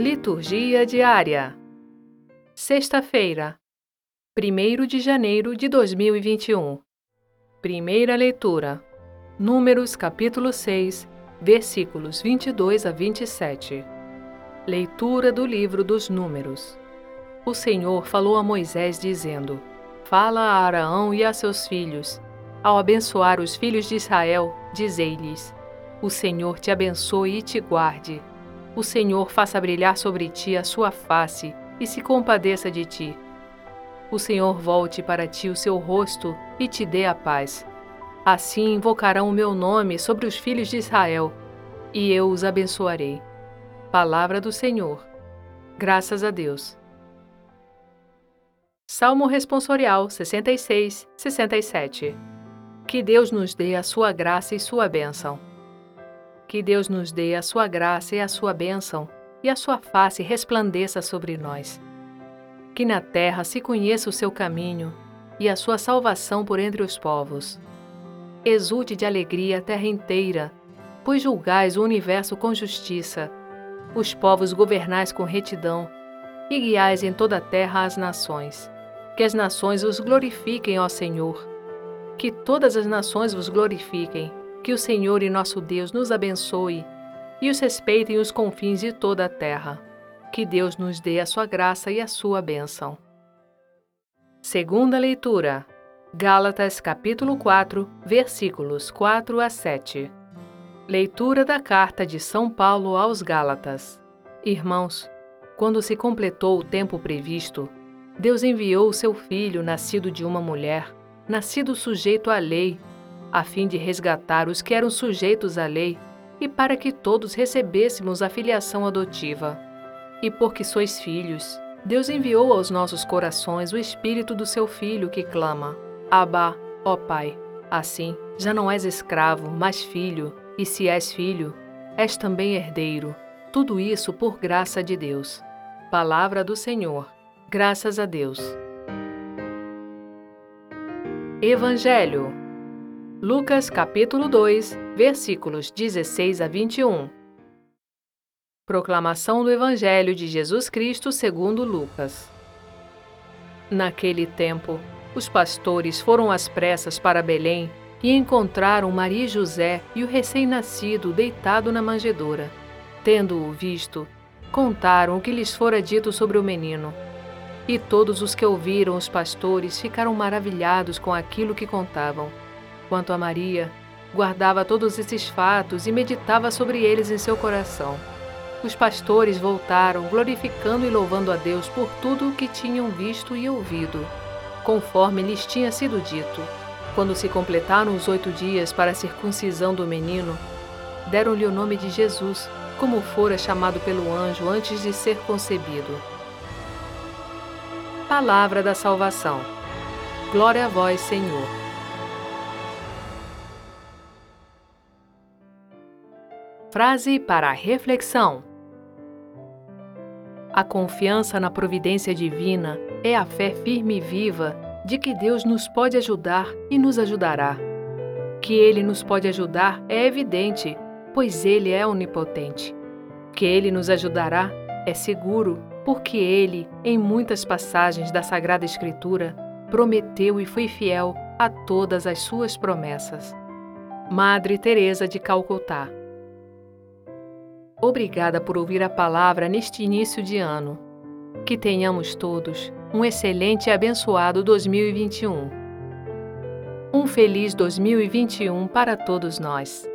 Liturgia diária. Sexta-feira, 1 de janeiro de 2021. Primeira leitura. Números capítulo 6, versículos 22 a 27. Leitura do livro dos Números. O Senhor falou a Moisés dizendo: Fala a Araão e a seus filhos. Ao abençoar os filhos de Israel, dizei-lhes: O Senhor te abençoe e te guarde. O Senhor faça brilhar sobre ti a sua face e se compadeça de ti. O Senhor volte para ti o seu rosto e te dê a paz. Assim invocarão o meu nome sobre os filhos de Israel, e eu os abençoarei. Palavra do Senhor. Graças a Deus. Salmo Responsorial 66, 67 Que Deus nos dê a sua graça e sua bênção. Que Deus nos dê a sua graça e a sua bênção, e a sua face resplandeça sobre nós. Que na terra se conheça o seu caminho e a sua salvação por entre os povos. Exulte de alegria a terra inteira, pois julgais o universo com justiça, os povos governais com retidão, e guiais em toda a terra as nações. Que as nações os glorifiquem, ó Senhor. Que todas as nações vos glorifiquem que o Senhor e nosso Deus nos abençoe e os respeitem os confins de toda a terra. Que Deus nos dê a sua graça e a sua bênção. Segunda leitura. Gálatas capítulo 4, versículos 4 a 7. Leitura da carta de São Paulo aos Gálatas. Irmãos, quando se completou o tempo previsto, Deus enviou o seu filho, nascido de uma mulher, nascido sujeito à lei, a fim de resgatar os que eram sujeitos à lei e para que todos recebêssemos a filiação adotiva. E porque sois filhos, Deus enviou aos nossos corações o espírito do seu filho que clama: Abba, ó Pai. Assim, já não és escravo, mas filho, e se és filho, és também herdeiro. Tudo isso por graça de Deus. Palavra do Senhor. Graças a Deus. Evangelho Lucas capítulo 2, versículos 16 a 21. Proclamação do Evangelho de Jesus Cristo segundo Lucas. Naquele tempo, os pastores foram às pressas para Belém e encontraram Maria e José e o recém-nascido deitado na manjedoura. Tendo-o visto, contaram o que lhes fora dito sobre o menino. E todos os que ouviram os pastores ficaram maravilhados com aquilo que contavam. Quanto a Maria, guardava todos esses fatos e meditava sobre eles em seu coração. Os pastores voltaram, glorificando e louvando a Deus por tudo o que tinham visto e ouvido, conforme lhes tinha sido dito. Quando se completaram os oito dias para a circuncisão do menino, deram-lhe o nome de Jesus, como fora chamado pelo anjo antes de ser concebido. Palavra da Salvação. Glória a vós, Senhor. Frase para a reflexão: A confiança na providência divina é a fé firme e viva de que Deus nos pode ajudar e nos ajudará. Que Ele nos pode ajudar é evidente, pois Ele é onipotente. Que Ele nos ajudará é seguro, porque Ele, em muitas passagens da Sagrada Escritura, prometeu e foi fiel a todas as suas promessas. Madre Teresa de Calcutá Obrigada por ouvir a palavra neste início de ano. Que tenhamos todos um excelente e abençoado 2021. Um feliz 2021 para todos nós.